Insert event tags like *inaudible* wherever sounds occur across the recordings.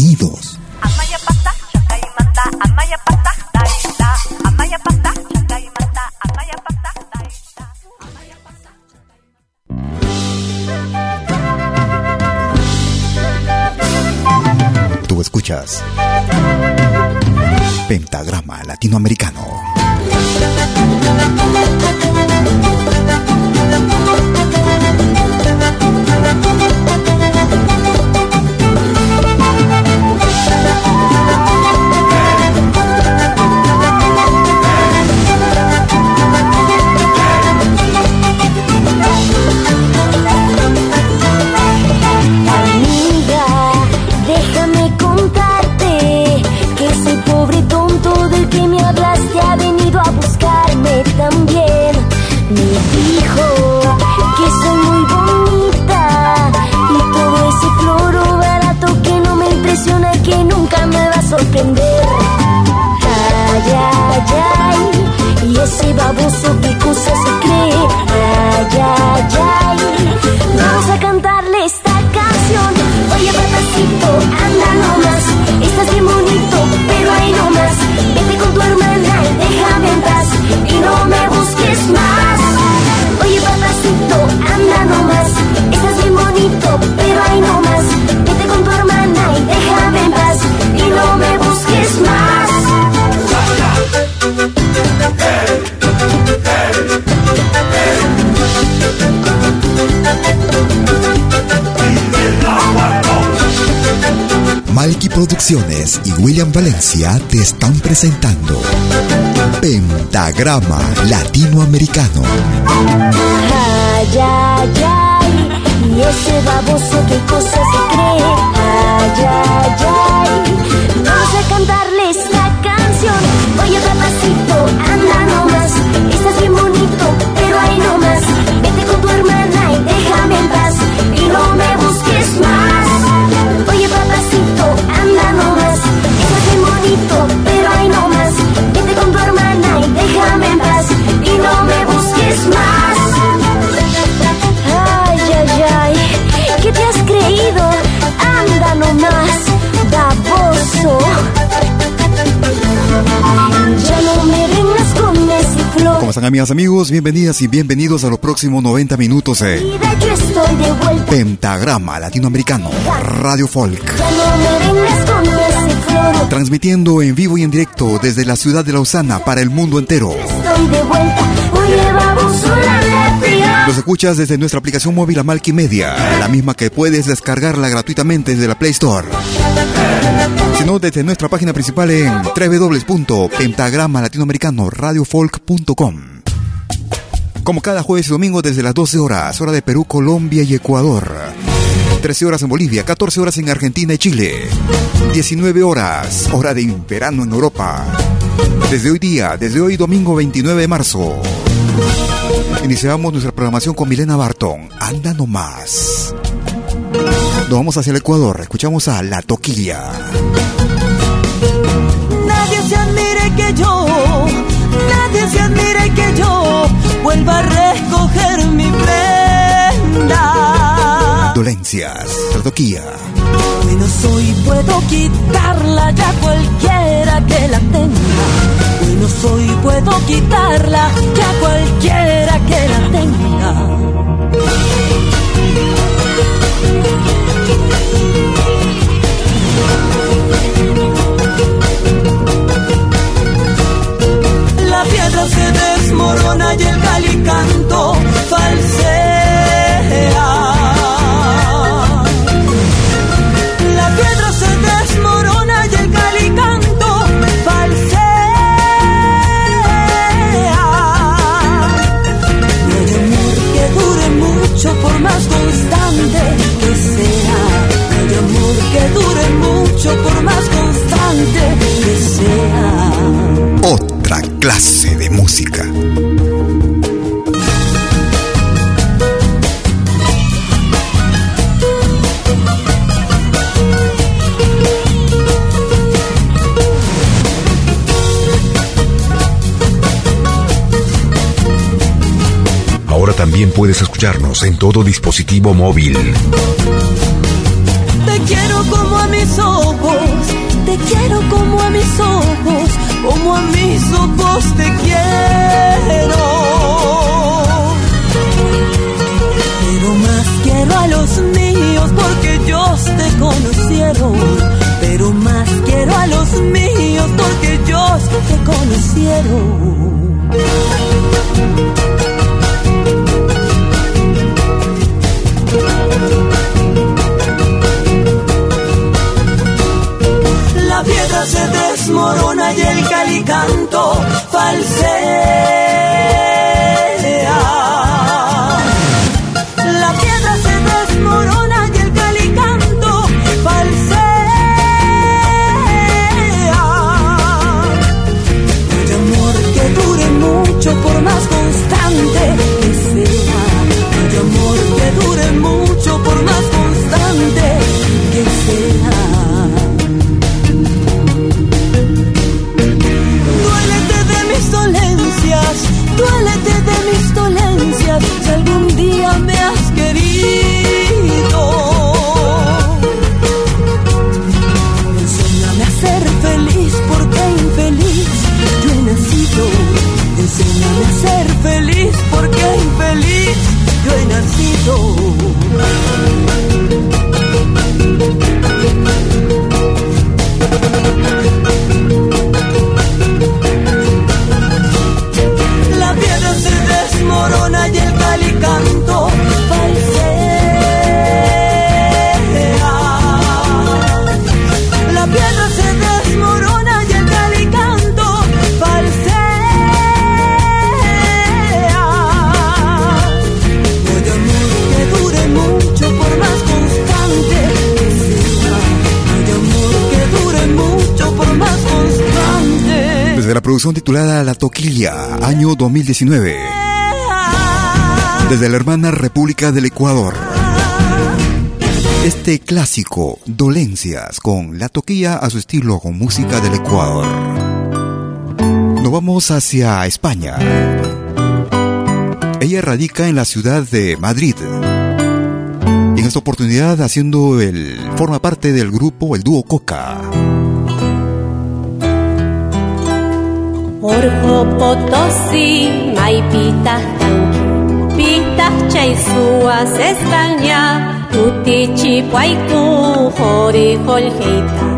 Bienvenidos. Tú escuchas Pentagrama Latinoamericano. Ese baboso cosa se cree. Ay, ay, ay, Producciones y William Valencia te están presentando Pentagrama Latinoamericano. Ay, ay, ay, y ese baboso qué cosa se cree. Ay, ay, ay, vamos a cantarle esta canción. Oye, papacito, anda nomás, estás bien bonito, pero ahí nomás. ¿Cómo están amigas, amigos? Bienvenidas y bienvenidos a los próximos 90 minutos vuelta. Pentagrama Latinoamericano, Radio Folk. Transmitiendo en vivo y en directo desde la ciudad de Lausana para el mundo entero. Estoy de vuelta. Baboso, la latría. Los escuchas desde nuestra aplicación móvil Amalki Media, la misma que puedes descargarla gratuitamente desde la Play Store. Sino desde nuestra página principal en www.pentagramalatinoamericano.radiofolk.com. Como cada jueves y domingo desde las 12 horas, hora de Perú, Colombia y Ecuador. 13 horas en Bolivia, 14 horas en Argentina y Chile. 19 horas, hora de verano en Europa. Desde hoy día, desde hoy domingo 29 de marzo. Iniciamos nuestra programación con Milena Bartón. Anda nomás. Nos vamos hacia el Ecuador. Escuchamos a La Toquilla. Nadie se admire que yo, nadie se admire que yo vuelva a recoger mi prenda. Dolencias, La Toquilla. Menos hoy puedo quitarla ya cualquiera que la tenga bueno soy, puedo quitarla ya cualquiera que la tenga. La piedra se desmorona y el calicanto falsea. formas también puedes escucharnos en todo dispositivo móvil. Te quiero como a mis ojos, te quiero como a mis ojos, como a mis ojos te quiero. Pero más quiero a los míos porque ellos te conocieron. Pero más quiero a los míos porque ellos te conocieron. Desmorona y el calicanto falsea. Producción titulada La Toquilla, año 2019. Desde la hermana República del Ecuador. Este clásico, Dolencias, con La Toquilla a su estilo con música del Ecuador. Nos vamos hacia España. Ella radica en la ciudad de Madrid. Y en esta oportunidad haciendo el forma parte del grupo el dúo Coca. Orjo Potosí, may pitah tangki, pitah chay suas España, tuti chipaiku, hori holheita,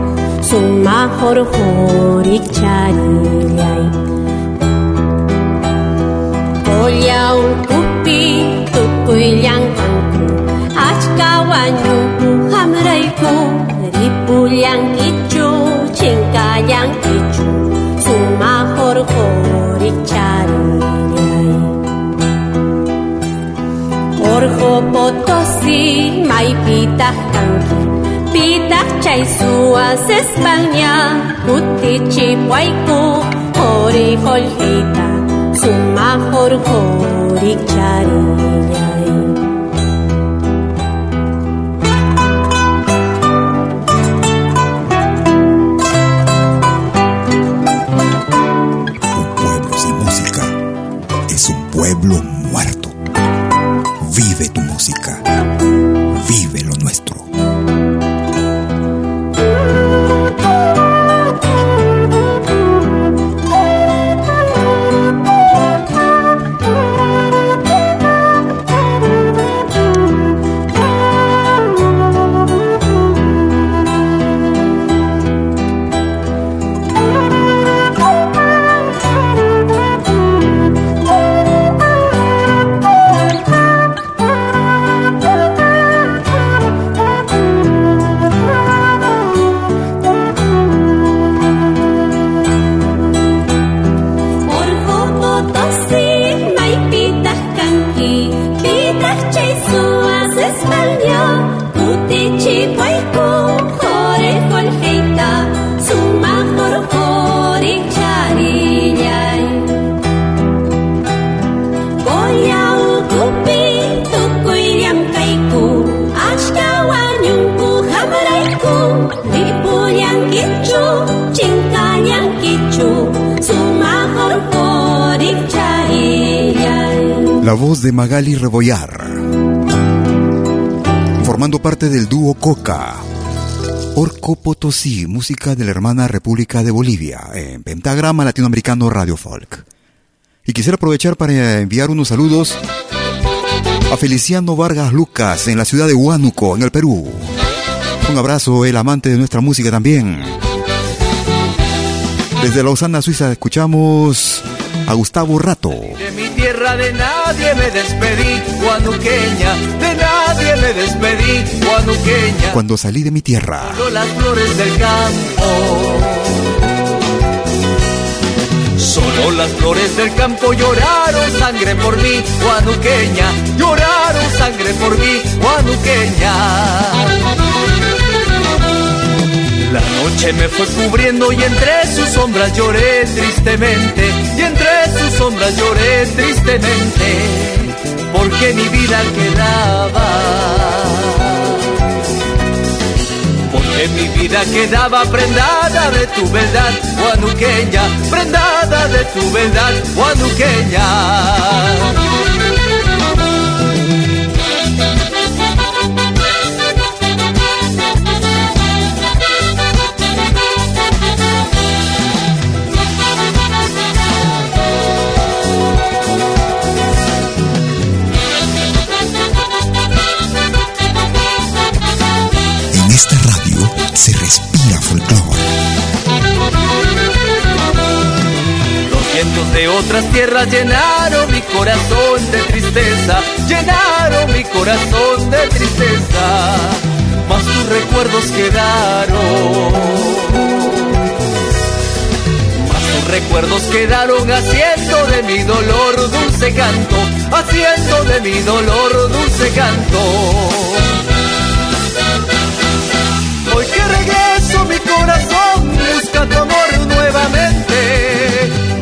suma hor hori charillay. Olyaun kupi, tukuyang kangku, achkawanyu hamraiku, ripulyang ichu, chingkayang ichu, Potosí, may pitah kangki, pitah chay suas España, kuti chipwaiku, hori holhita, suma hor hori un de Magali Rebollar, formando parte del dúo Coca. Orco Potosí, música de la hermana República de Bolivia, en Pentagrama Latinoamericano Radio Folk. Y quisiera aprovechar para enviar unos saludos a Feliciano Vargas Lucas en la ciudad de Huánuco, en el Perú. Un abrazo, el amante de nuestra música también. Desde Lausana, Suiza, escuchamos a Gustavo Rato. De mi tierra de nadie me despedí, guanuqueña, de nadie me despedí, guanuqueña. Cuando salí de mi tierra. Solo las flores del campo. Solo las flores del campo lloraron sangre por mí, guanuqueña, lloraron sangre por mí, guanuqueña. La noche me fue cubriendo y entre sus sombras lloré tristemente, y entre sus sombras lloré tristemente, porque mi vida quedaba. Porque mi vida quedaba prendada de tu verdad, guanuqueña, prendada de tu verdad, guanuqueña. Se respira folclore. Los vientos de otras tierras llenaron mi corazón de tristeza, llenaron mi corazón de tristeza, mas tus recuerdos quedaron. Recuerdos quedaron haciendo de mi dolor dulce canto, haciendo de mi dolor dulce canto. Corazón busca tu amor nuevamente.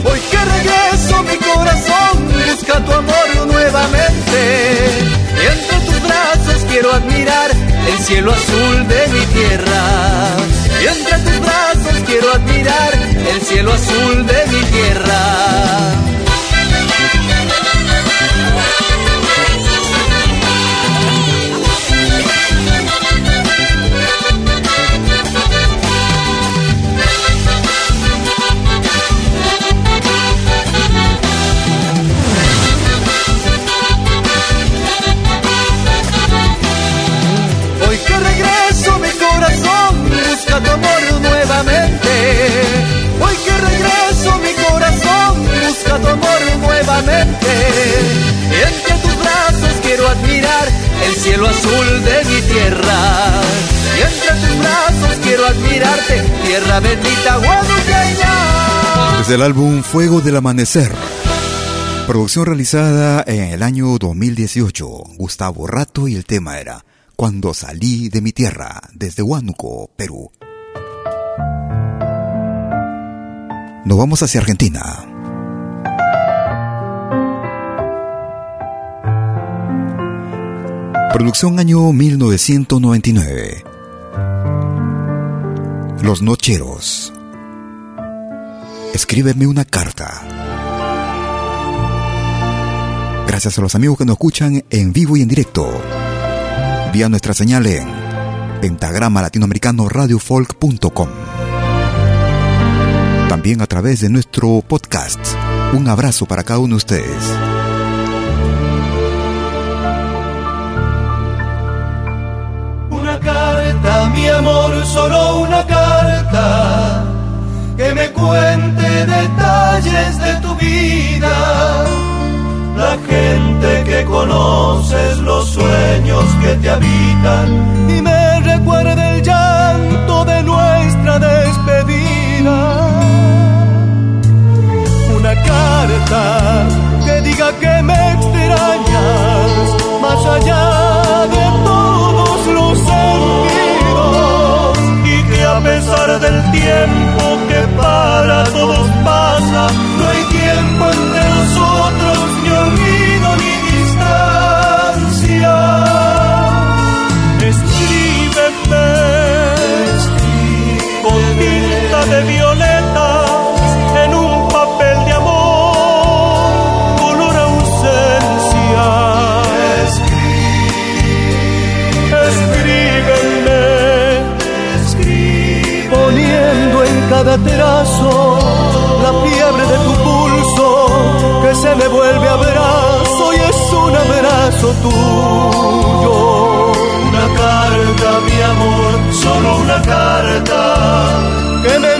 Hoy que regreso mi corazón busca tu amor nuevamente. Y entre tus brazos quiero admirar el cielo azul de mi tierra. Y entre tus brazos quiero admirar el cielo azul de mi tierra. Cielo azul de mi tierra. Y tus brazos quiero admirarte, tierra bendita guaduqueña. Desde el álbum Fuego del Amanecer. Producción realizada en el año 2018. Gustavo Rato y el tema era Cuando salí de mi tierra, desde Huánuco, Perú. Nos vamos hacia Argentina. Producción año 1999. Los Nocheros. Escríbeme una carta. Gracias a los amigos que nos escuchan en vivo y en directo. Vía nuestra señal en pentagrama latinoamericano radiofolk.com. También a través de nuestro podcast. Un abrazo para cada uno de ustedes. Cuente detalles de tu vida. La gente que conoces, los sueños que te habitan y me recuerda el llanto de nuestra despedida. Una carta que diga que me extrañas más allá de todos los sentidos a pesar del tiempo que para todos pasa, no hay tiempo gaterazo, la fiebre de tu pulso que se me vuelve a abrazo y es un abrazo tuyo. Una carta, mi amor, solo una carta que me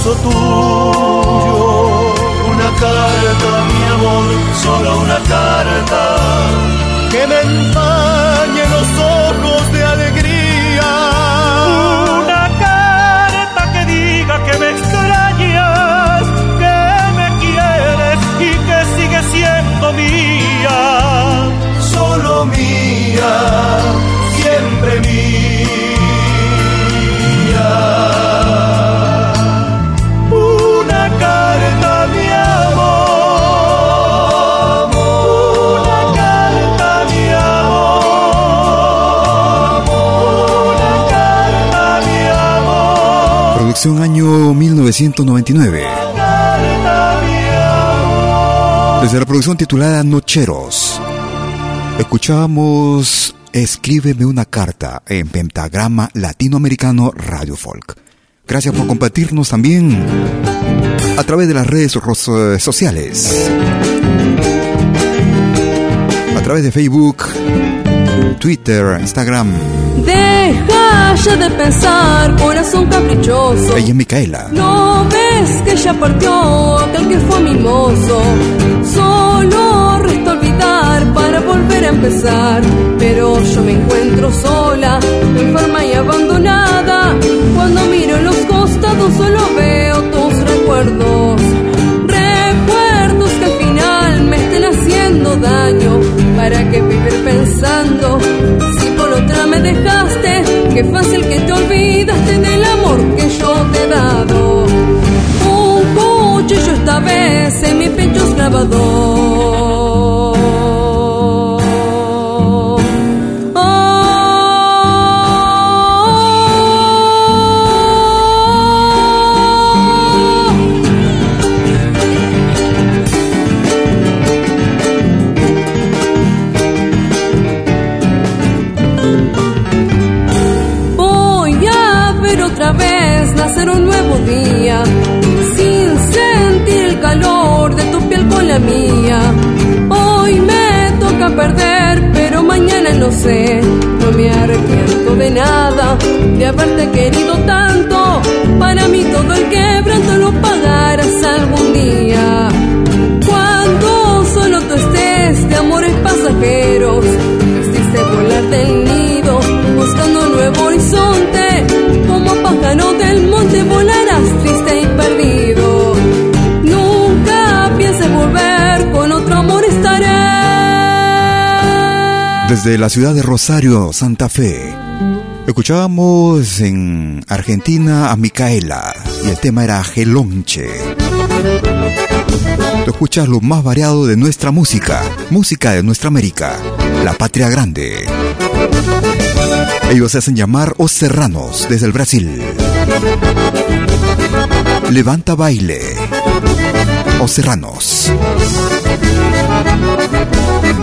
Abrazo tuyo. una carta, mi amor, solo una carta. que me Producción año 1999. Carta, mi amor. Desde la producción titulada Nocheros, escuchábamos Escríbeme una carta en Pentagrama Latinoamericano Radio Folk. Gracias por compartirnos también a través de las redes sociales. A través de Facebook, Twitter, Instagram. Deja ya de pensar, corazón caprichoso. Ella es Micaela. No ves que ya partió aquel que fue mi mozo. Solo resta olvidar para volver a empezar. Pero yo me encuentro sola, enferma y abandonada. Cuando miro en los costados solo veo tus recuerdos. Recuerdos que al final me estén haciendo daño. ¿Para qué vivir pensando? Si por otra me dejaste, qué fácil que te olvidaste del amor que yo te he dado. Un cuchillo esta vez en mi pecho es grabador. No me arrepiento de nada, de haberte querido tanto. Para mí todo el quebranto Desde la ciudad de Rosario, Santa Fe, escuchábamos en Argentina a Micaela y el tema era Gelonche. Tú escuchas lo más variado de nuestra música, música de nuestra América, la patria grande. Ellos se hacen llamar Os Serranos desde el Brasil. Levanta baile. Os Serranos.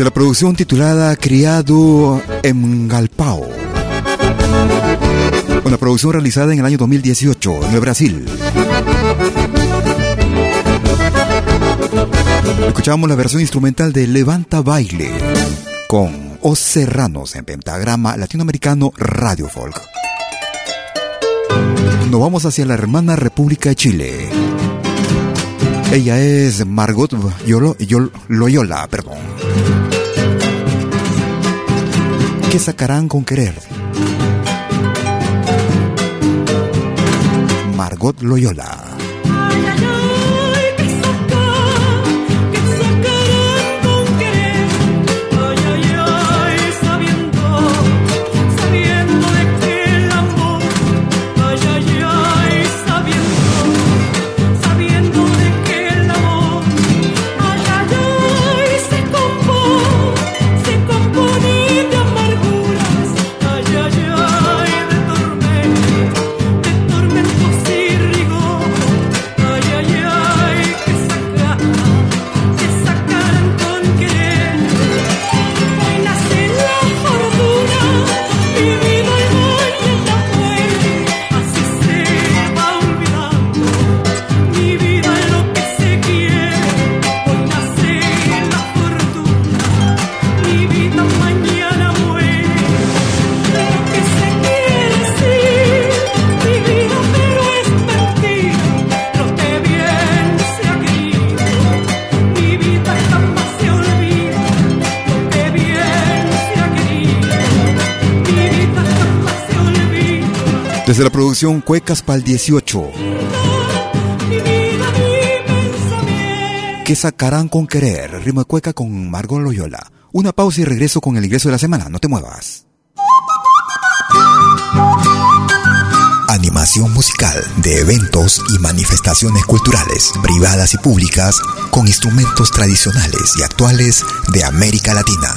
Desde la producción titulada Criado en Galpao. Una producción realizada en el año 2018 en el Brasil. Escuchamos la versión instrumental de Levanta Baile con Os Serranos en pentagrama latinoamericano Radio Folk. Nos vamos hacia la hermana República de Chile. Ella es Margot Yolo, Loyola, perdón. ¿Qué sacarán con querer? Margot Loyola. Desde la producción Cuecas Pal 18. ¿Qué sacarán con querer? Rima cueca con Margot Loyola. Una pausa y regreso con el ingreso de la semana. No te muevas. Animación musical de eventos y manifestaciones culturales, privadas y públicas, con instrumentos tradicionales y actuales de América Latina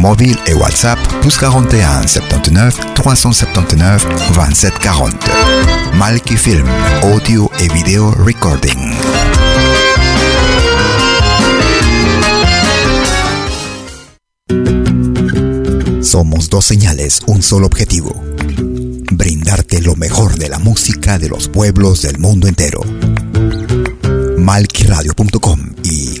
mobile et WhatsApp plus 41 79 379 27 40. Malki Film, audio et vidéo recording. Somos dos señales, un solo objetivo. Brindarte lo mejor de la música de los pueblos del mundo entero. Malquiradio.com y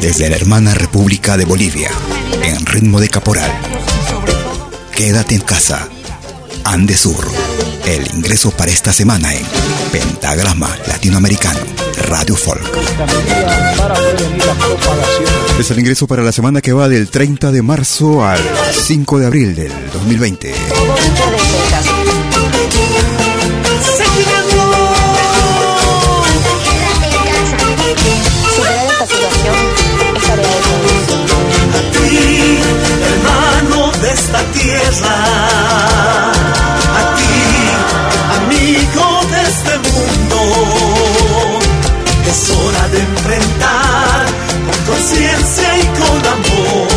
Desde la hermana República de Bolivia, en ritmo de caporal. Quédate en casa. Andesur. El ingreso para esta semana en Pentagrama Latinoamericano Radio Folk. Es el ingreso para la semana que va del 30 de marzo al 5 de abril del 2020. a ti, amigo de este mundo. Es hora de enfrentar con conciencia y con amor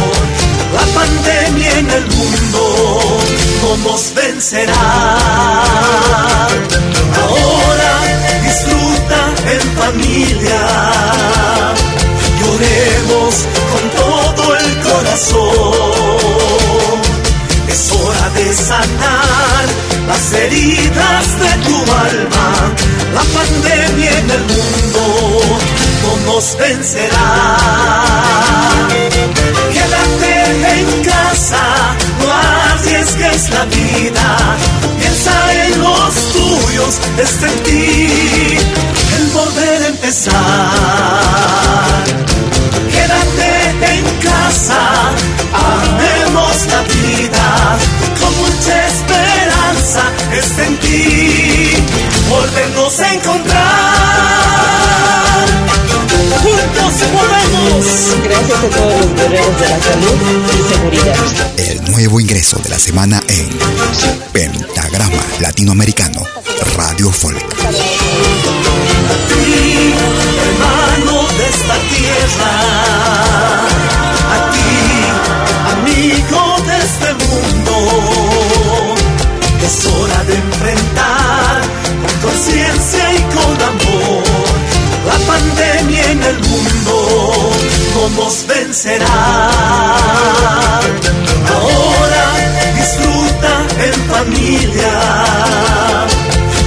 la pandemia en el mundo. No nos vencerá. Ahora disfruta en familia. Lloremos con todo el corazón es hora de sanar las heridas de tu alma. La pandemia en el mundo no nos vencerá. Quédate en casa, no arriesgues la vida. Piensa en los tuyos, está en ti el volver a empezar. Encontrar. Juntos volvemos. Gracias a todos los guerreros de la salud y seguridad. El nuevo ingreso de la semana en Pentagrama Latinoamericano Radio Folk. ti, hermano de esta tierra, nos vencerá. Ahora disfruta en familia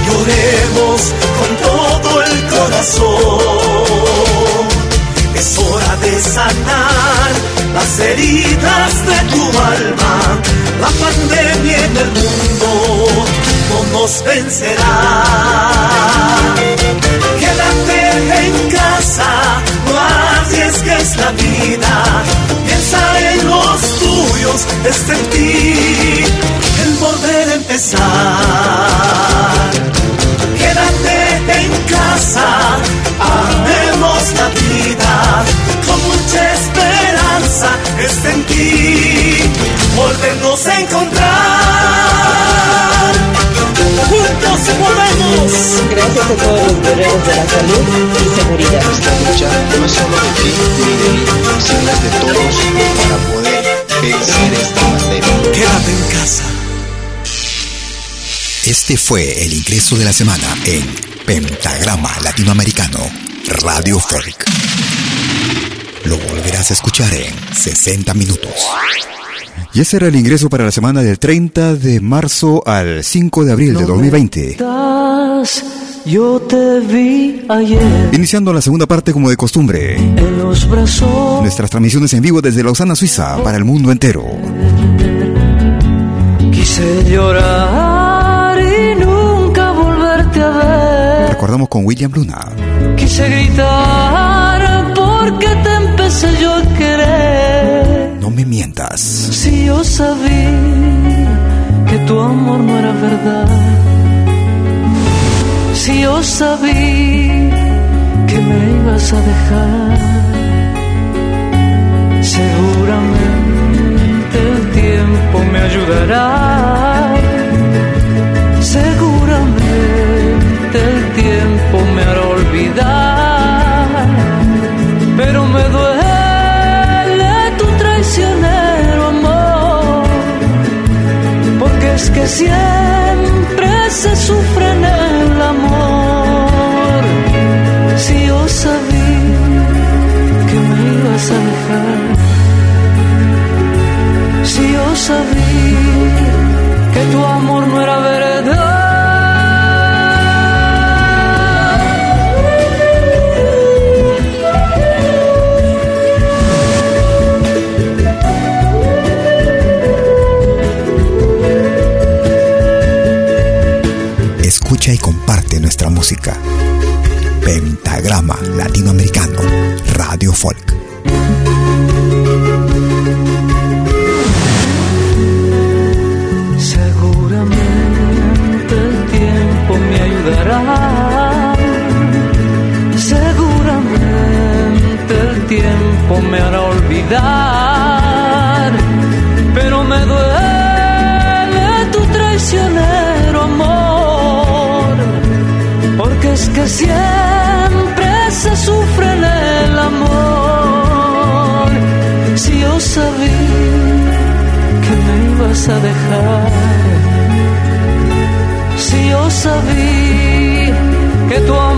lloremos con todo el corazón. Es hora de sanar las heridas de tu alma. La pandemia en el mundo no nos vencerá. Quédate en casa, no arriesgues la vida. Piensa en los tuyos, está en ti el volver a empezar. Quédate en casa, amemos la vida, con mucha esperanza está en ti, volvernos a encontrar. Gracias a todos los guerreros de la salud y seguridad. Esta lucha no es solo de ti ni de mí, sino es de todos para poder vencer esta pandemia. Quédate en casa. Este fue el ingreso de la semana en Pentagrama Latinoamericano Radio Folk. Lo volverás a escuchar en 60 minutos. Y ese era el ingreso para la semana del 30 de marzo al 5 de abril de 2020. Yo te vi ayer Iniciando la segunda parte como de costumbre. en los brazos. Nuestras transmisiones en vivo desde Lausana, Suiza, para el mundo entero. Quise llorar y nunca volverte a ver. Recordamos con William Luna. Quise gritar porque te empecé yo Si yo sabía que tu amor no era verdad. Si yo sabía que me ibas a dejar. Seguramente el tiempo me ayudará. Seguramente el tiempo me hará olvidar. Que siempre se sufre en el amor. Si yo sabía que me ibas a dejar. Si yo sabía Y comparte nuestra música. Pentagrama Latinoamericano Radio Folk. Ibas a dejar. Si yo sabía que tu amor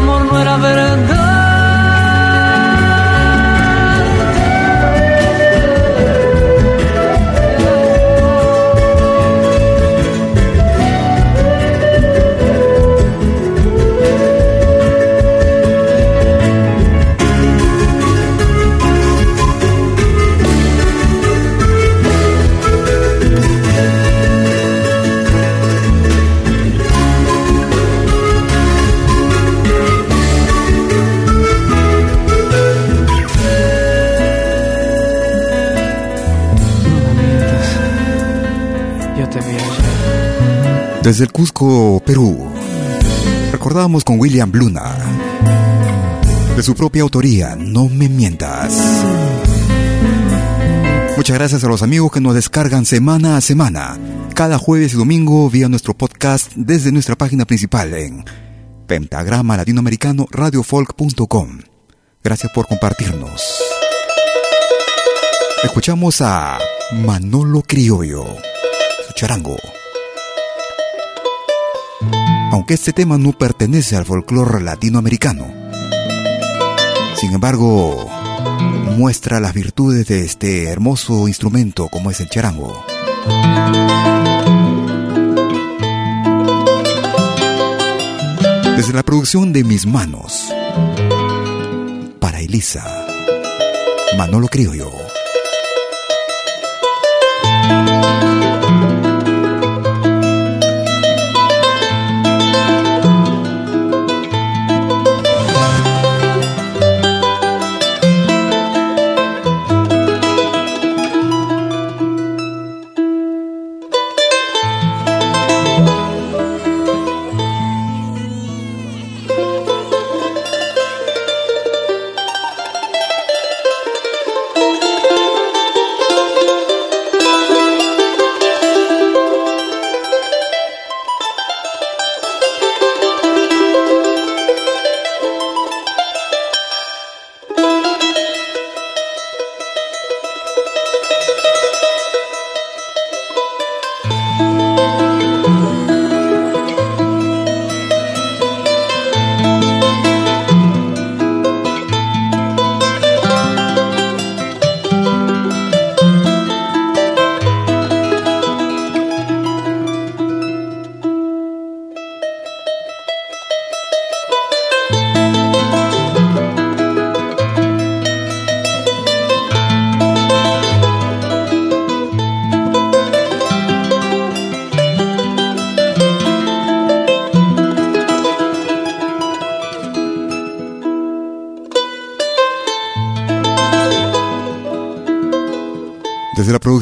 Desde el Cusco, Perú, recordamos con William Bluna, de su propia autoría, No me mientas. Muchas gracias a los amigos que nos descargan semana a semana, cada jueves y domingo vía nuestro podcast desde nuestra página principal en pentagrama latinoamericano radiofolk.com. Gracias por compartirnos. Escuchamos a Manolo Criollo, su charango. Aunque este tema no pertenece al folclore latinoamericano, sin embargo, muestra las virtudes de este hermoso instrumento como es el charango. Desde la producción de Mis Manos, para Elisa, Manolo Criollo.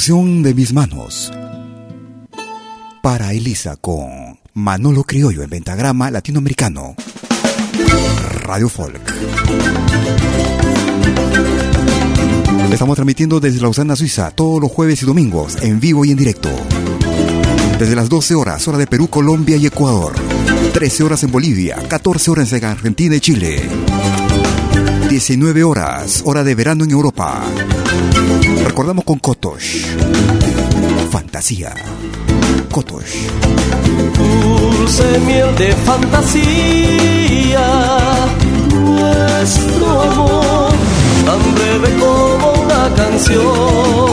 De mis manos. Para Elisa con Manolo Criollo en Ventagrama Latinoamericano. Radio Folk. Estamos transmitiendo desde Lausana, Suiza, todos los jueves y domingos, en vivo y en directo. Desde las 12 horas, hora de Perú, Colombia y Ecuador. 13 horas en Bolivia, 14 horas en Argentina y Chile. 19 horas, hora de verano en Europa. Recordamos con Fantasía. Kotosh. Dulce miel de fantasía. Nuestro amor, tan breve como una canción.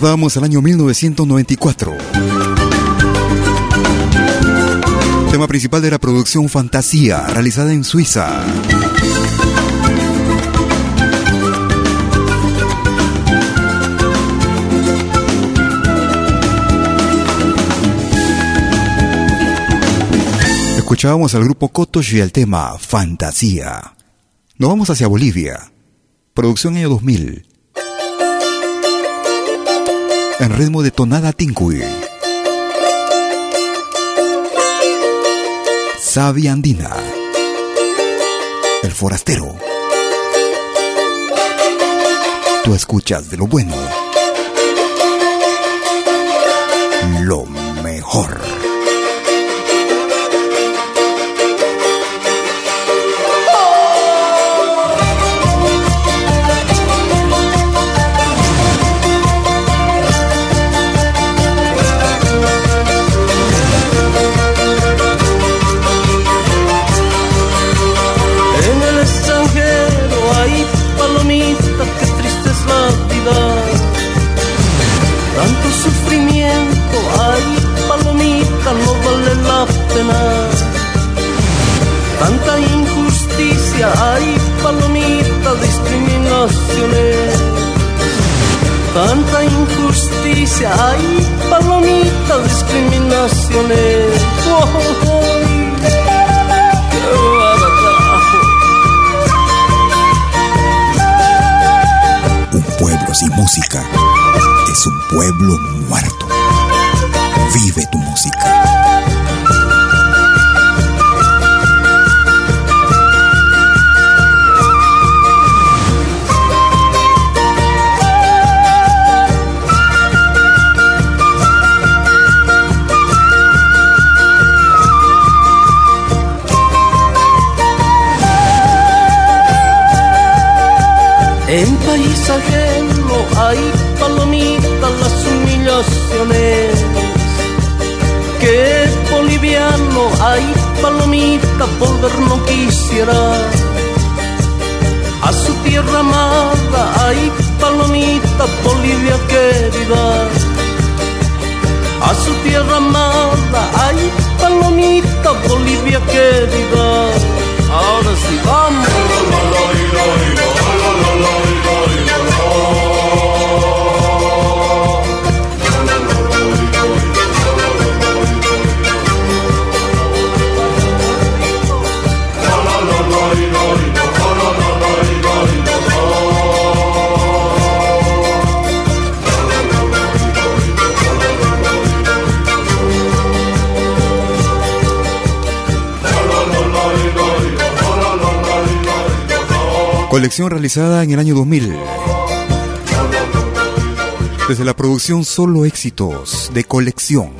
Recordamos el año 1994. Tema principal de la producción Fantasía, realizada en Suiza. Escuchábamos al grupo Kotosh y el tema Fantasía. Nos vamos hacia Bolivia. Producción año 2000. En ritmo de tonada tincuy. Sabia Andina. El forastero. Tú escuchas de lo bueno. Lo mejor. Hay, palomita, discriminaciones. Un pueblo sin música es un pueblo muerto. Vive tu música. País ajeno hay palomitas las humillaciones. Que boliviano hay palomita volver no quisiera. A su tierra amada hay palomita Bolivia querida. A su tierra amada hay palomita Bolivia querida. Ahora sí vamos. Colección realizada en el año 2000. Desde la producción Solo Éxitos de colección.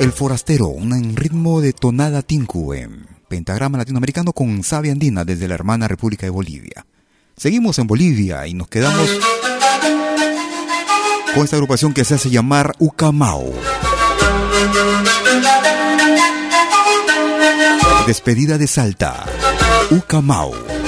El Forastero, un ritmo de tonada tinku en pentagrama latinoamericano con savia andina desde la hermana República de Bolivia. Seguimos en Bolivia y nos quedamos con esta agrupación que se hace llamar Ucamao. Despedida de Salta, Ucamao.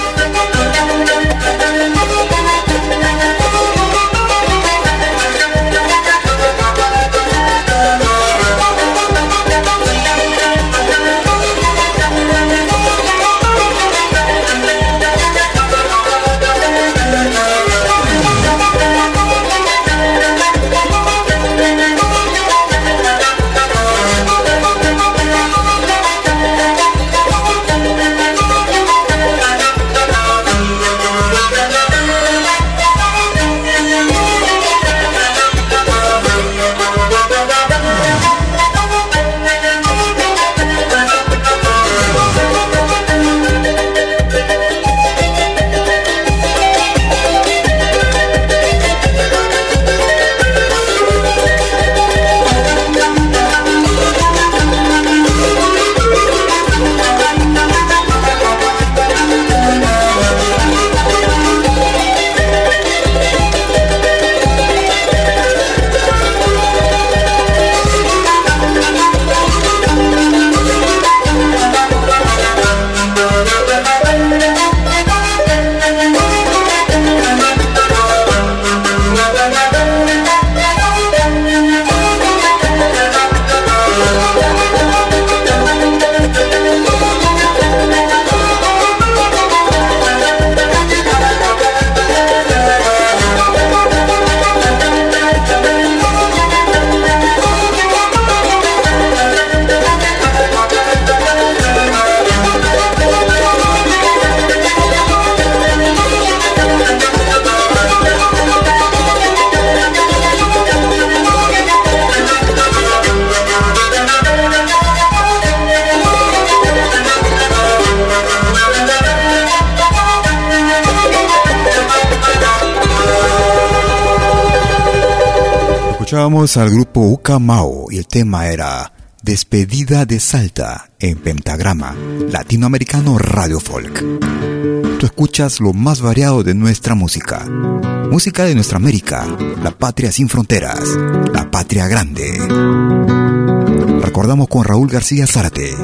Escuchábamos al grupo Ucamao y el tema era Despedida de Salta en Pentagrama, Latinoamericano Radio Folk. Tú escuchas lo más variado de nuestra música. Música de nuestra América, la patria sin fronteras, la patria grande. Recordamos con Raúl García Zárate.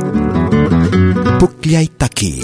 Pucliaitaki.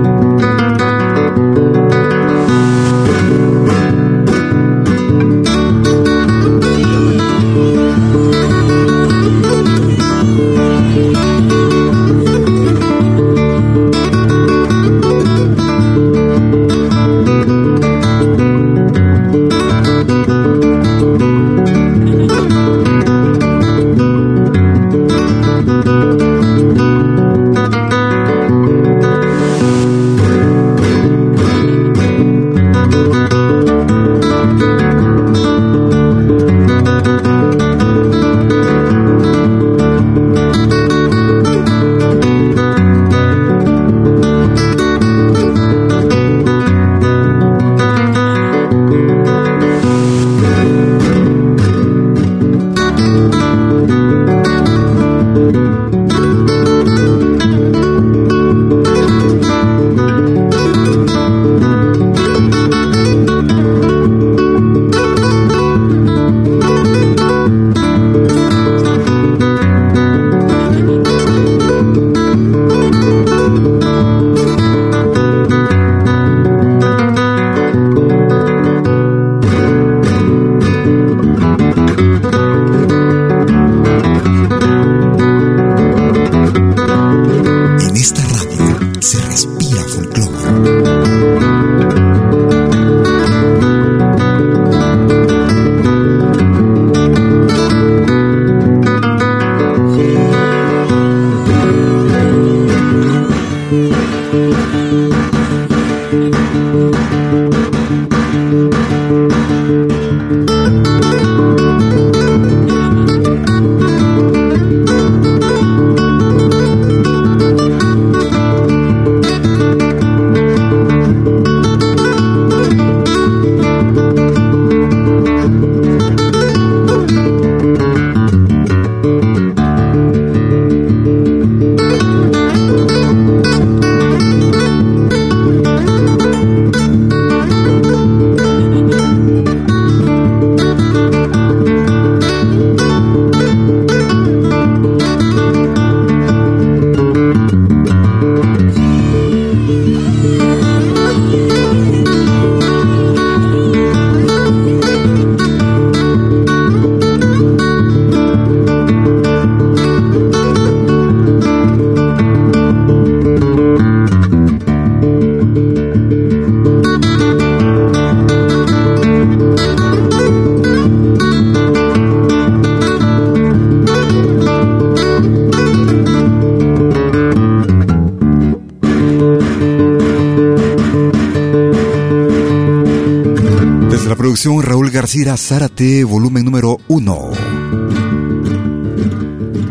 Raúl García Zárate, volumen número 1.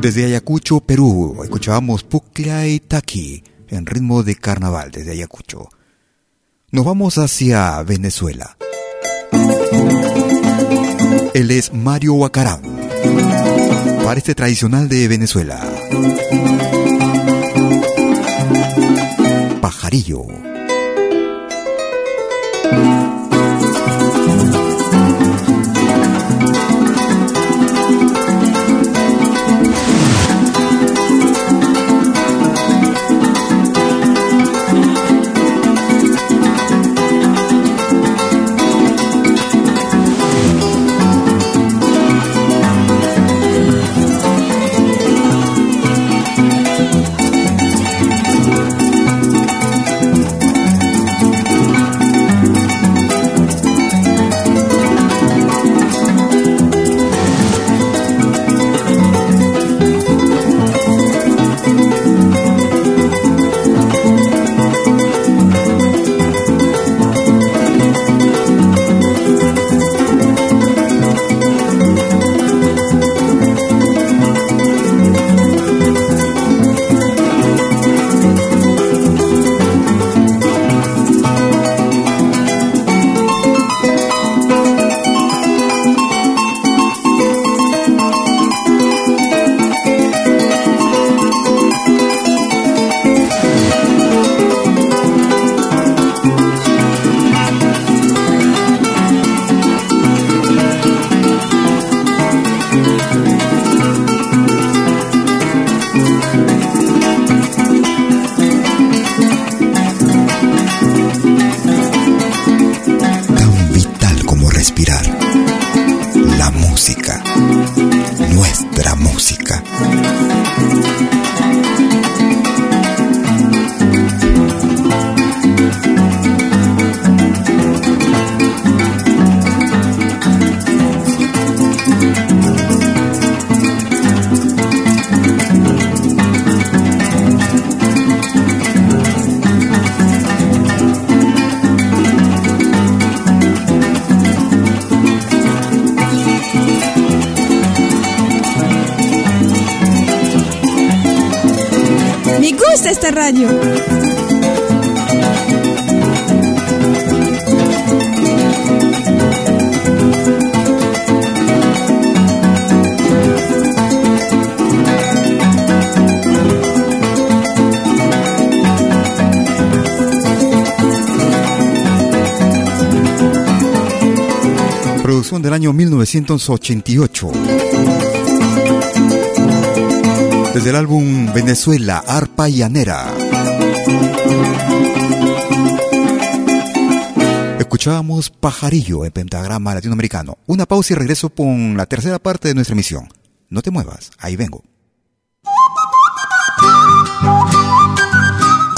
Desde Ayacucho, Perú, escuchábamos Puclia y Taki en ritmo de carnaval desde Ayacucho. Nos vamos hacia Venezuela. Él es Mario Huacarán, para este tradicional de Venezuela. Pajarillo. Del año 1988. Desde el álbum Venezuela, Arpa Llanera. Escuchábamos Pajarillo en pentagrama latinoamericano. Una pausa y regreso con la tercera parte de nuestra emisión. No te muevas, ahí vengo.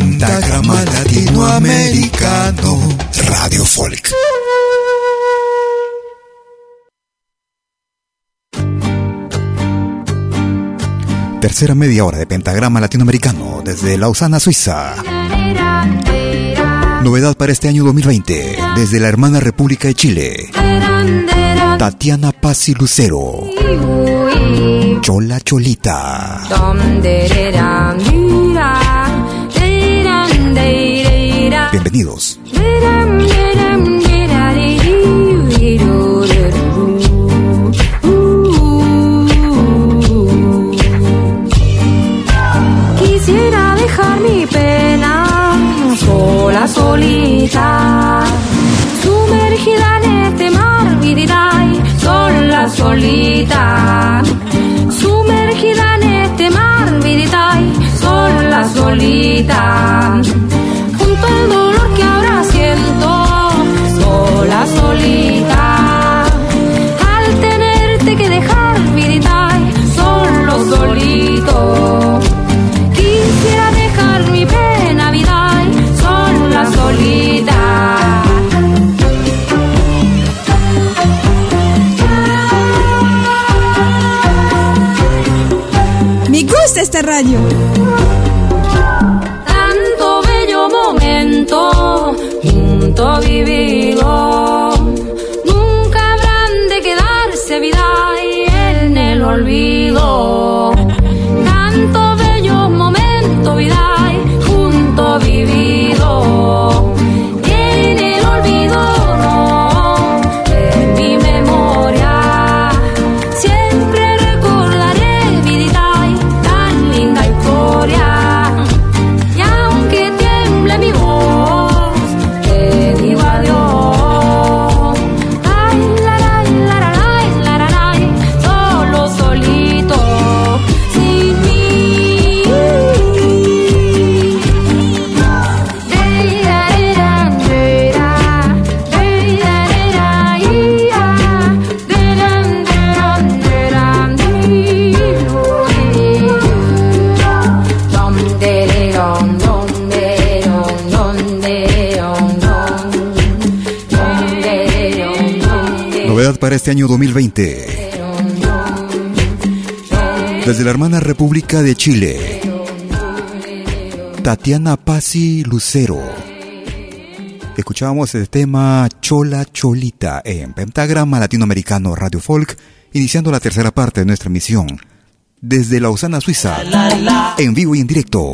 Pentagrama Latinoamericano Radio Folk. Tercera media hora de Pentagrama Latinoamericano desde Lausana, Suiza. Novedad para este año 2020 desde la hermana República de Chile. Tatiana Pazzi Lucero. Chola Cholita. Bienvenidos. Quisiera dejar mi pena sola, solita, sumergida en este mar, vidiray, sola, solita, sumergida en este mar, vidiray, sola, solita, radio. Tanto bello momento junto vivido. Nunca habrán de quedarse vida y en el olvido. Tanto bello momento vida y junto vivido. Este año 2020. Desde la hermana República de Chile. Tatiana Pasi Lucero. Escuchábamos el tema Chola Cholita en Pentagrama Latinoamericano Radio Folk, iniciando la tercera parte de nuestra emisión. Desde Lausana, Suiza, en vivo y en directo.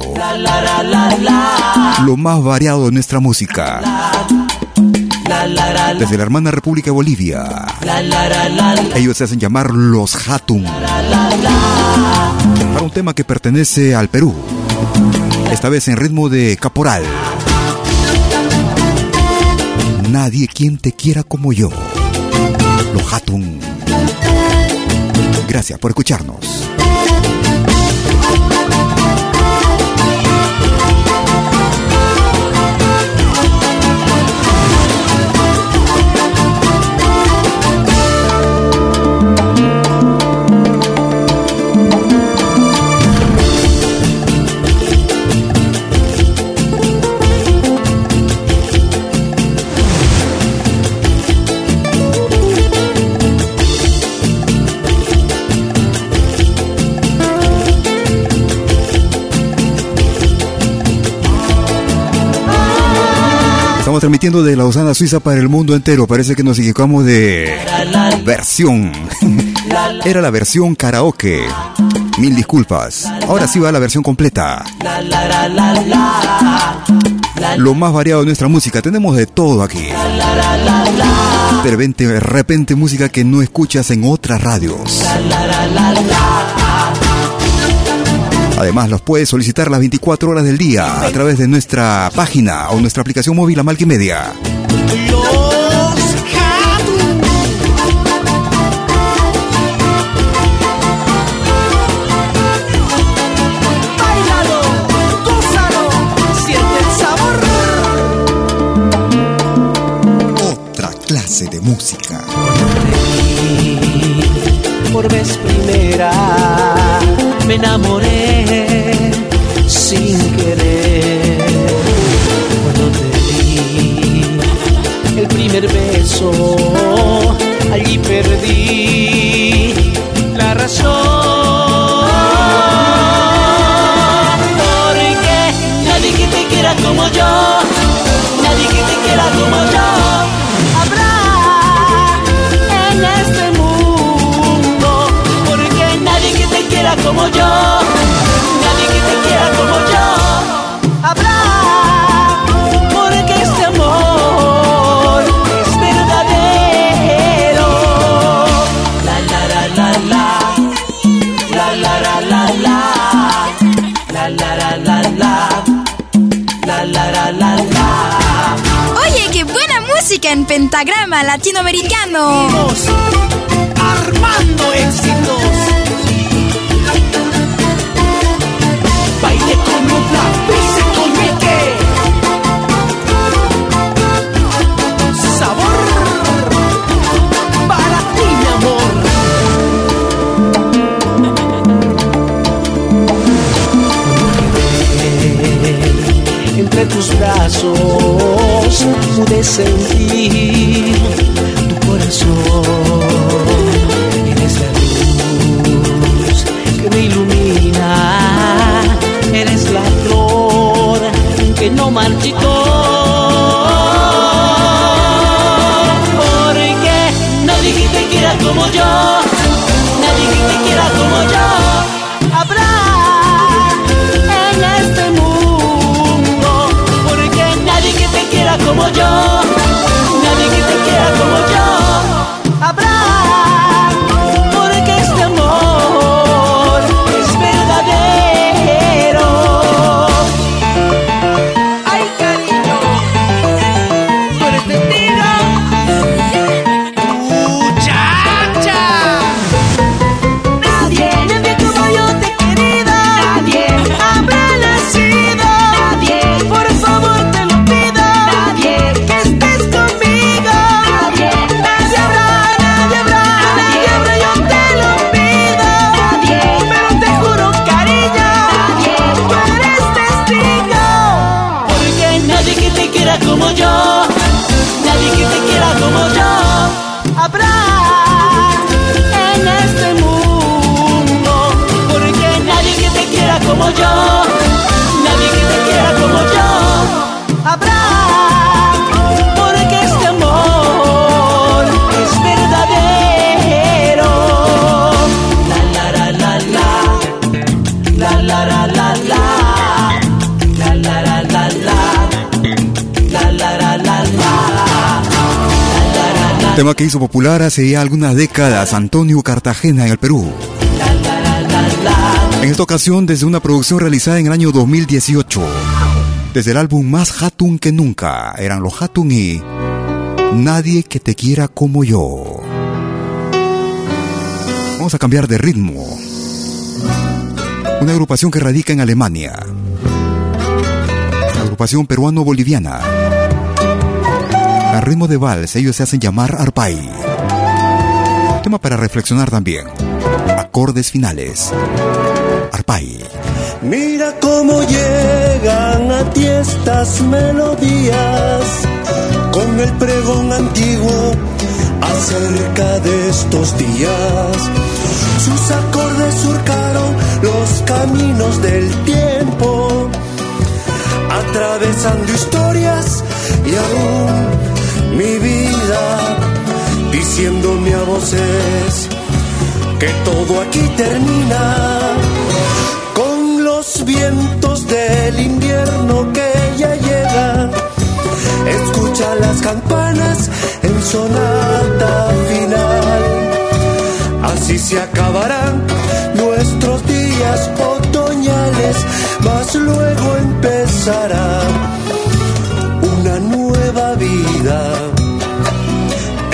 Lo más variado de nuestra música. Desde la hermana República de Bolivia. Ellos se hacen llamar los Hatun. Para un tema que pertenece al Perú. Esta vez en ritmo de caporal. Nadie quien te quiera como yo. Los Hatun. Gracias por escucharnos. Transmitiendo de Lausana, Suiza para el mundo entero. Parece que nos equivocamos de versión. *laughs* Era la versión karaoke. Mil disculpas. Ahora sí va la versión completa. Lo más variado de nuestra música. Tenemos de todo aquí. De repente, de repente música que no escuchas en otras radios. Además, los puedes solicitar las 24 horas del día a través de nuestra página o nuestra aplicación móvil el sabor. Otra clase de música. Por vez primera me enamoré sin querer. Cuando te di el primer beso, allí perdí la razón. Porque nadie que te quiera como yo, nadie que te quiera como yo, habrá en este mundo. Porque nadie que te quiera como yo, en pentagrama latinoamericano. Armando éxitos. Baile con nubla, pise con meque. Sabor para ti, mi amor. entre tus brazos pude sentir tu corazón. Yo, nadie que te quiera como yo. Habrá, porque este amor es verdadero. La la la la la, la la la la la, la la la la la, la la la la la. Tema que hizo popular hace ya algunas décadas Antonio Cartagena en el Perú. En esta ocasión desde una producción realizada en el año 2018. Desde el álbum Más Hatun que Nunca. Eran los Hatun y Nadie que te quiera como yo. Vamos a cambiar de ritmo. Una agrupación que radica en Alemania. La agrupación peruano-boliviana. A ritmo de vals, ellos se hacen llamar Arpay. Tema para reflexionar también. Acordes finales. Mira cómo llegan a ti estas melodías. Con el pregón antiguo acerca de estos días. Sus acordes surcaron los caminos del tiempo, atravesando historias y aún mi vida, diciéndome a voces que todo aquí termina vientos del invierno que ya llega. Escucha las campanas en sonata final. Así se acabarán nuestros días otoñales, mas luego empezará una nueva vida.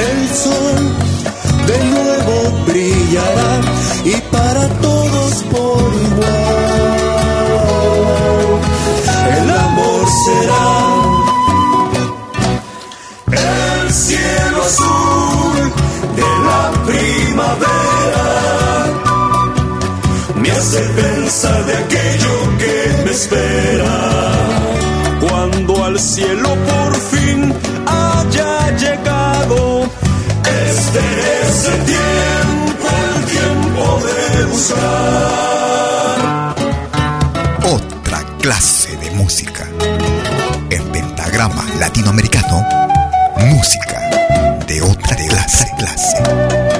El sol de nuevo brillará y para todos por igual. Primavera. Me hace pensar de aquello que me espera. Cuando al cielo por fin haya llegado este es el tiempo, el tiempo de buscar. Otra clase de música. En pentagrama latinoamericano, música de otra clase. clase.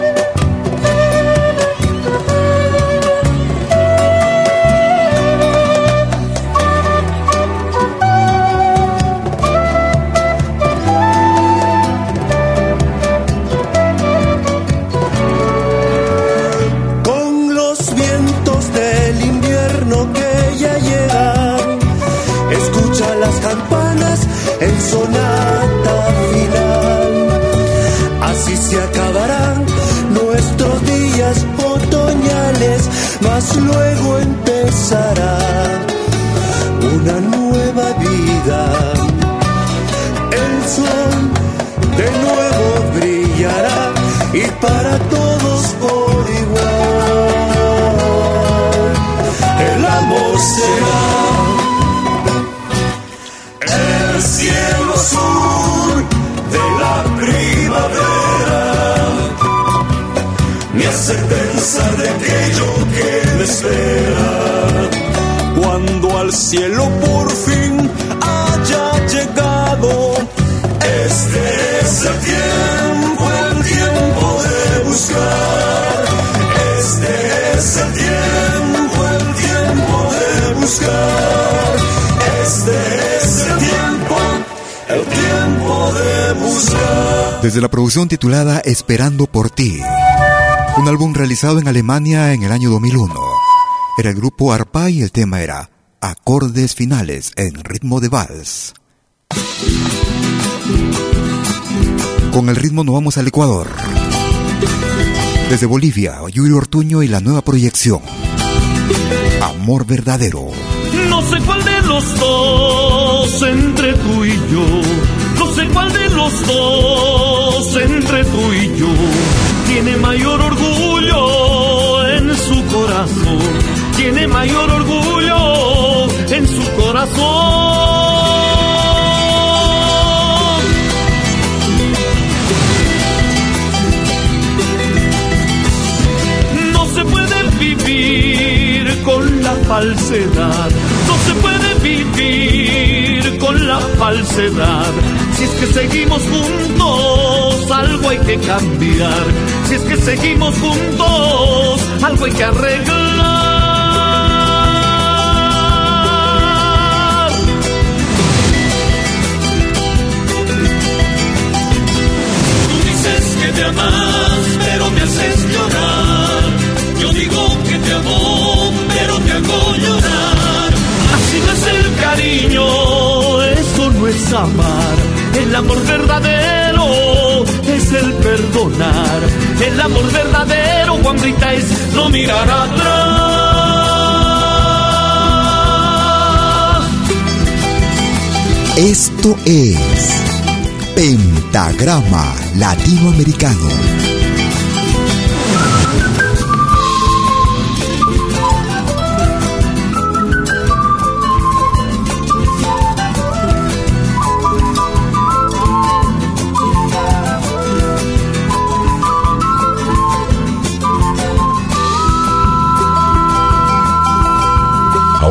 Hace de aquello que me espera. Cuando al cielo por fin haya llegado Este es el tiempo, el tiempo de buscar. Este es el tiempo, el tiempo de buscar. Este es el tiempo, el tiempo de buscar. Desde la producción titulada Esperando por ti. Un álbum realizado en Alemania en el año 2001. Era el grupo Arpa y el tema era Acordes finales en ritmo de vals. Con el ritmo nos vamos al Ecuador. Desde Bolivia, Yuri Ortuño y la nueva proyección. Amor verdadero. No sé cuál de los dos entre tú y yo. No sé cuál de los dos entre tú y yo tiene mayor orgullo en su corazón. Tiene mayor orgullo en su corazón. No se puede vivir con la falsedad vivir con la falsedad. Si es que seguimos juntos, algo hay que cambiar. Si es que seguimos juntos, algo hay que arreglar. Tú dices que te amas, pero me haces llorar. Yo digo que te amo, pero te hago llorar. Así no es el cariño, eso no es amar. El amor verdadero el perdonar. El amor verdadero, Juan Rita, es no mirar atrás. Esto es Pentagrama Latinoamericano.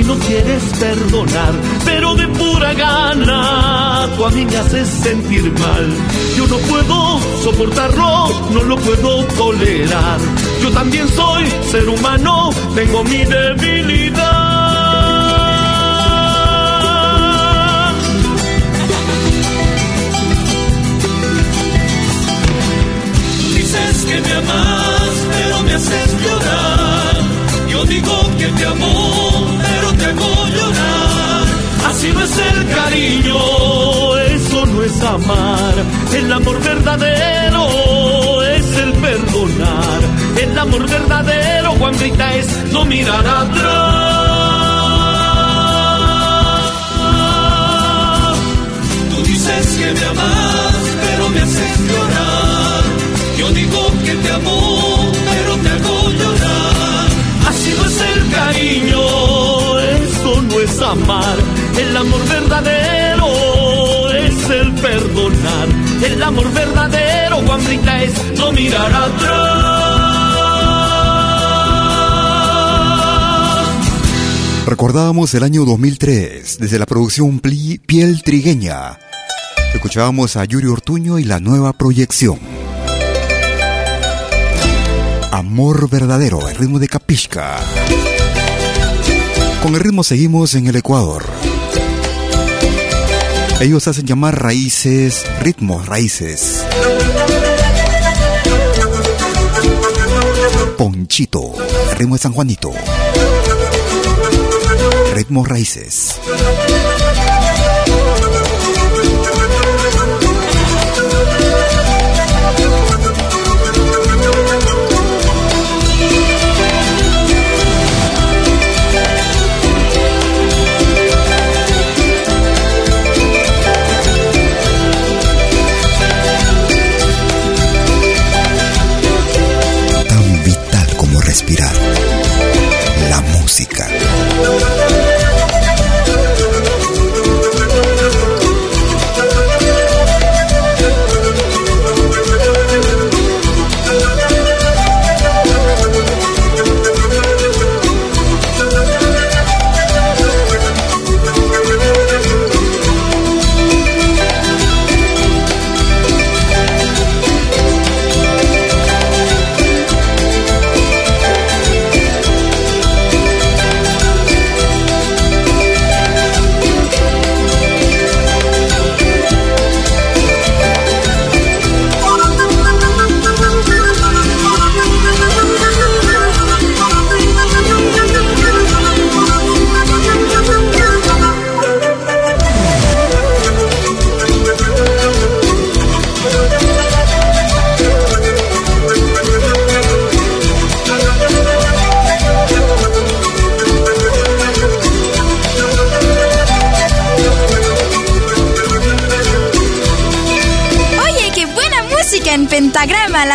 Y no quieres perdonar, pero de pura gana tú a mí me haces sentir mal. Yo no puedo soportarlo, no lo puedo tolerar. Yo también soy ser humano, tengo mi debilidad. Dices que me amas, pero me haces llorar. Yo digo que te amo, Así no es el cariño, eso no es amar. El amor verdadero es el perdonar. El amor verdadero, Juan Rita, es no mirar atrás. Tú dices que me amas, pero me haces llorar. Yo digo que te amo, pero te hago llorar. Así no es el cariño, amar. El amor verdadero es el perdonar. El amor verdadero, Juan Rita, es no mirar atrás. Recordábamos el año 2003 desde la producción Piel Trigueña. Escuchábamos a Yuri Ortuño y la nueva proyección. Amor verdadero, el ritmo de Capisca. Con el ritmo seguimos en el Ecuador. Ellos hacen llamar raíces, ritmos raíces. Ponchito, el ritmo de San Juanito. Ritmos raíces.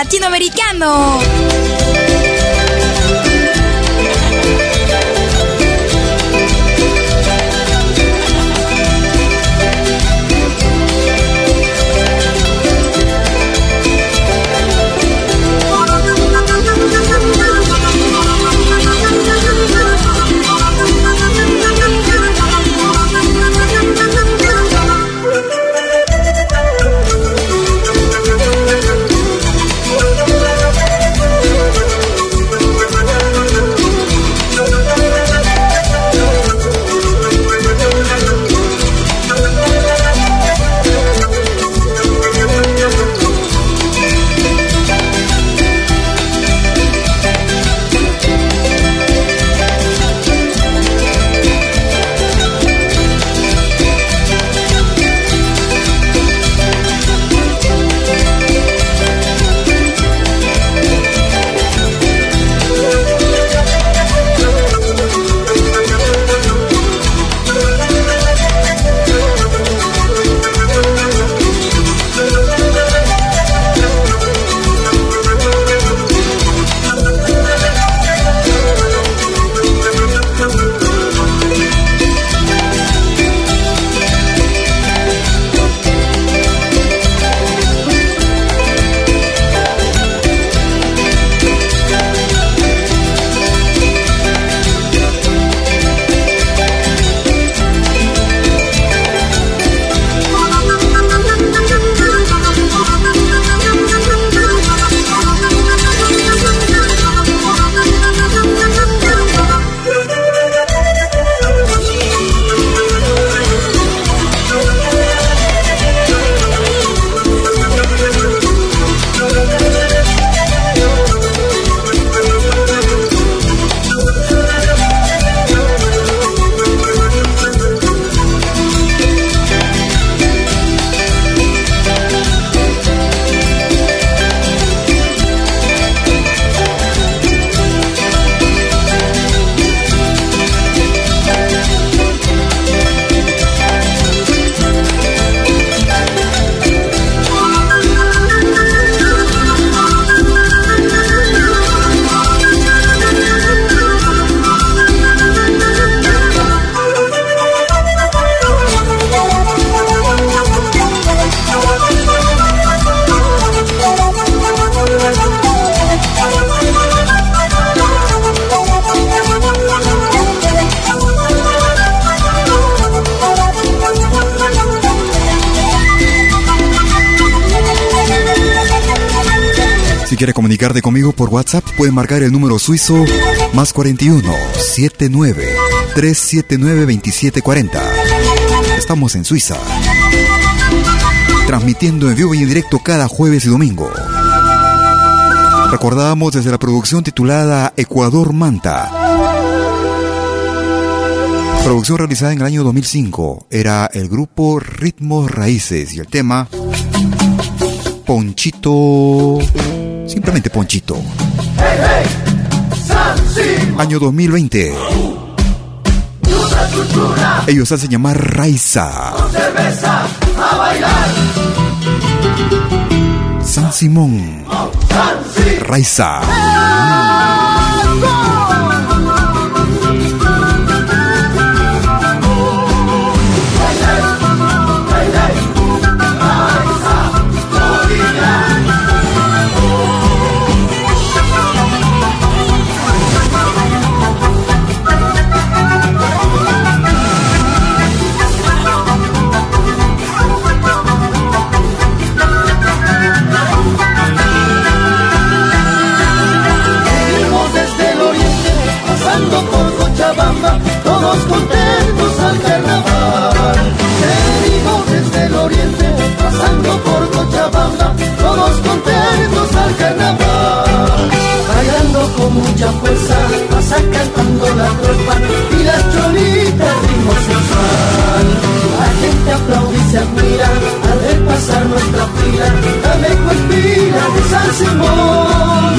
Latinoamericano. WhatsApp, puede marcar el número suizo más 41 79 379 2740. Estamos en Suiza. Transmitiendo en vivo y en directo cada jueves y domingo. Recordamos desde la producción titulada Ecuador Manta. Producción realizada en el año 2005. Era el grupo Ritmos Raíces y el tema Ponchito Simplemente Ponchito. Año 2020. Ellos hacen llamar Raiza. San Simón. Raiza. Todos contentos al carnaval. Venimos desde el oriente, pasando por Cochabamba, todos contentos al carnaval. Bailando con mucha fuerza, pasa cantando la tropa y las cholitas ritmo sensual. La gente aplaude y se admira al ver pasar nuestra fila, la mejor fila de San Simón.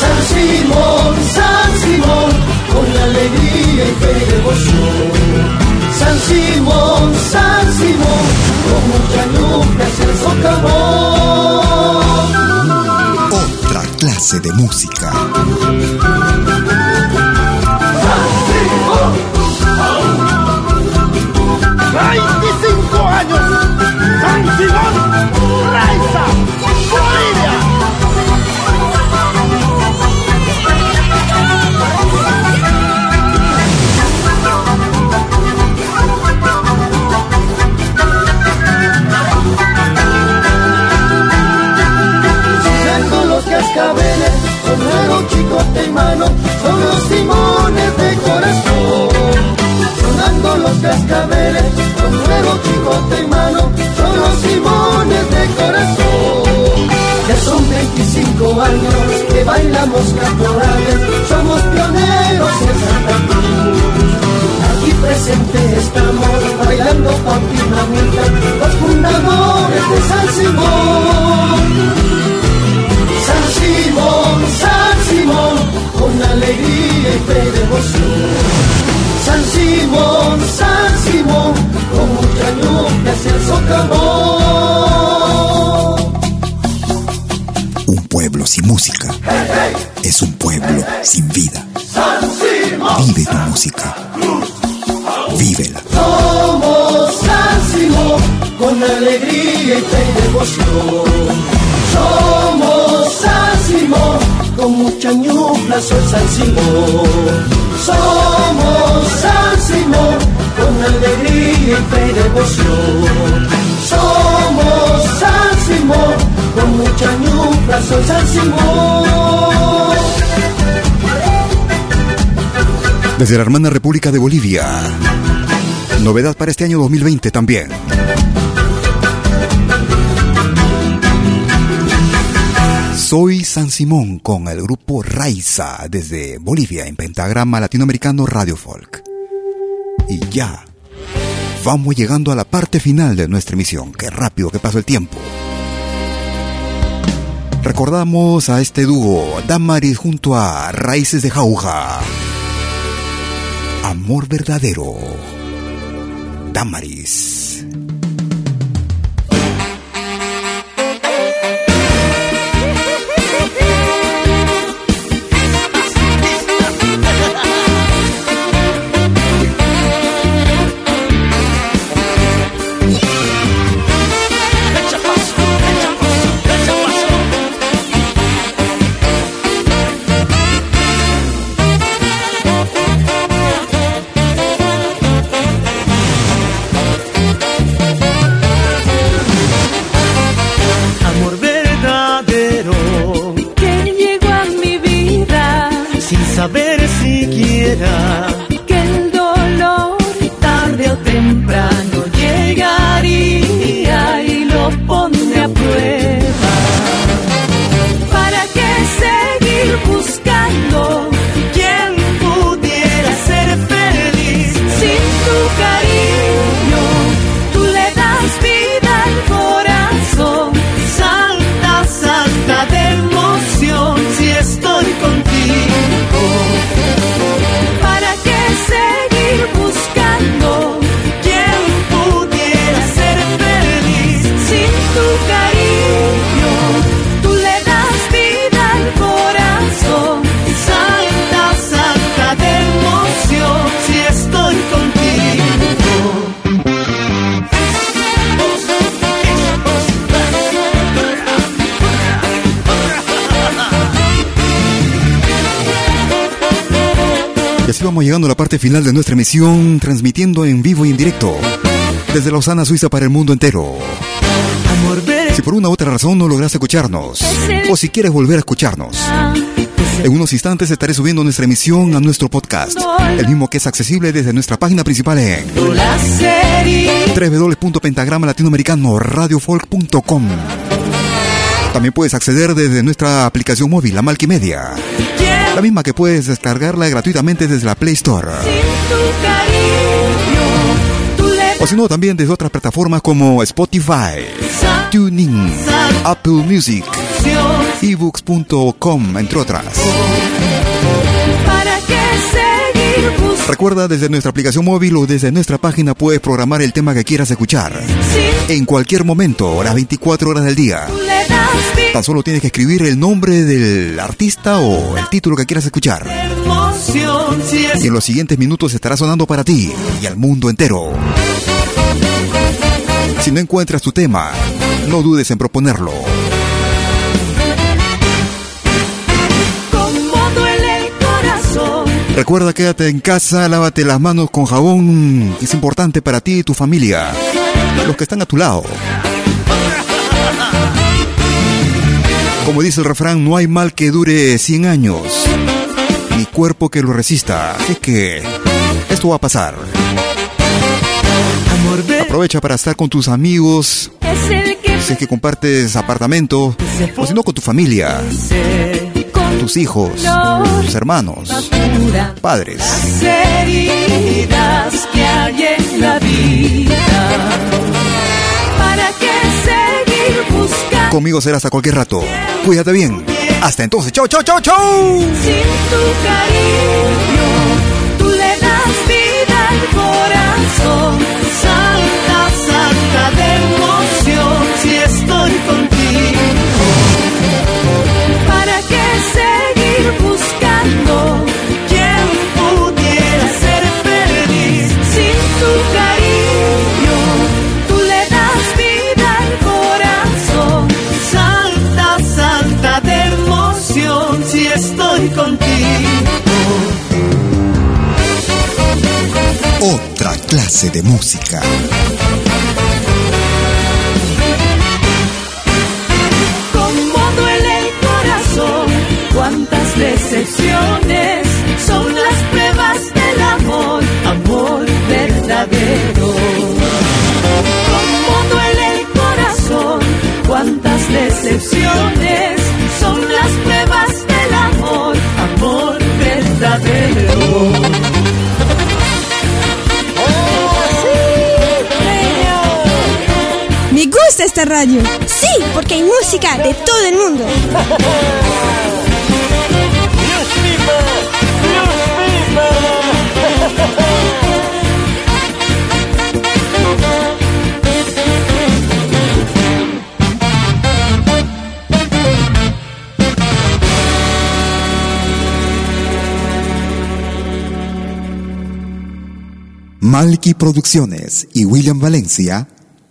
San Simón, San Simón, con la alegría y devoción. San Simón, San Simón, con mucha luz el socavón. música. 25 años, San Simón, Raiza, Bolivia. Música. Vívela. somos San Simón, con alegría y fe devoción. Somos San Simón, con mucha ñufla soy San Simón. Somos San Simón, con alegría y fe devoción. Somos San Simón, con mucha ñufla soy San Simón. Desde la hermana República de Bolivia. Novedad para este año 2020 también. Soy San Simón con el grupo Raiza desde Bolivia en Pentagrama Latinoamericano Radio Folk. Y ya, vamos llegando a la parte final de nuestra emisión. Qué rápido que pasó el tiempo. Recordamos a este dúo, Damaris junto a Raíces de Jauja. Amor verdadero. Damaris. Llegando a la parte final de nuestra emisión, transmitiendo en vivo y en directo desde Lausana, Suiza para el mundo entero. Si por una u otra razón no logras escucharnos, o si quieres volver a escucharnos, en unos instantes estaré subiendo nuestra emisión a nuestro podcast, el mismo que es accesible desde nuestra página principal en www.pentagrama latinoamericano radiofolk.com. También puedes acceder desde nuestra aplicación móvil, la Malquimedia. La misma que puedes descargarla gratuitamente desde la Play Store. O si no, también desde otras plataformas como Spotify, Tuning, Apple Music, ebooks.com, entre otras. Recuerda, desde nuestra aplicación móvil o desde nuestra página puedes programar el tema que quieras escuchar. En cualquier momento, las 24 horas del día. Tan solo tienes que escribir el nombre del artista o el título que quieras escuchar. Y en los siguientes minutos estará sonando para ti y al mundo entero. Si no encuentras tu tema, no dudes en proponerlo. Recuerda, quédate en casa, lávate las manos con jabón, es importante para ti y tu familia, los que están a tu lado. Como dice el refrán, no hay mal que dure 100 años, ni cuerpo que lo resista, así que esto va a pasar. Aprovecha para estar con tus amigos, si es que compartes apartamento, o si no con tu familia tus hijos, tus hermanos, padres. heridas que hay en la vida. ¿Para qué seguir buscando? Conmigo serás a cualquier rato. Cuídate bien. Hasta entonces. Chau, chau, chau, chau. Sin tu cariño, tú le das vida al corazón. De música. Radio. Sí, porque hay música de todo el mundo. Malky Producciones y William Valencia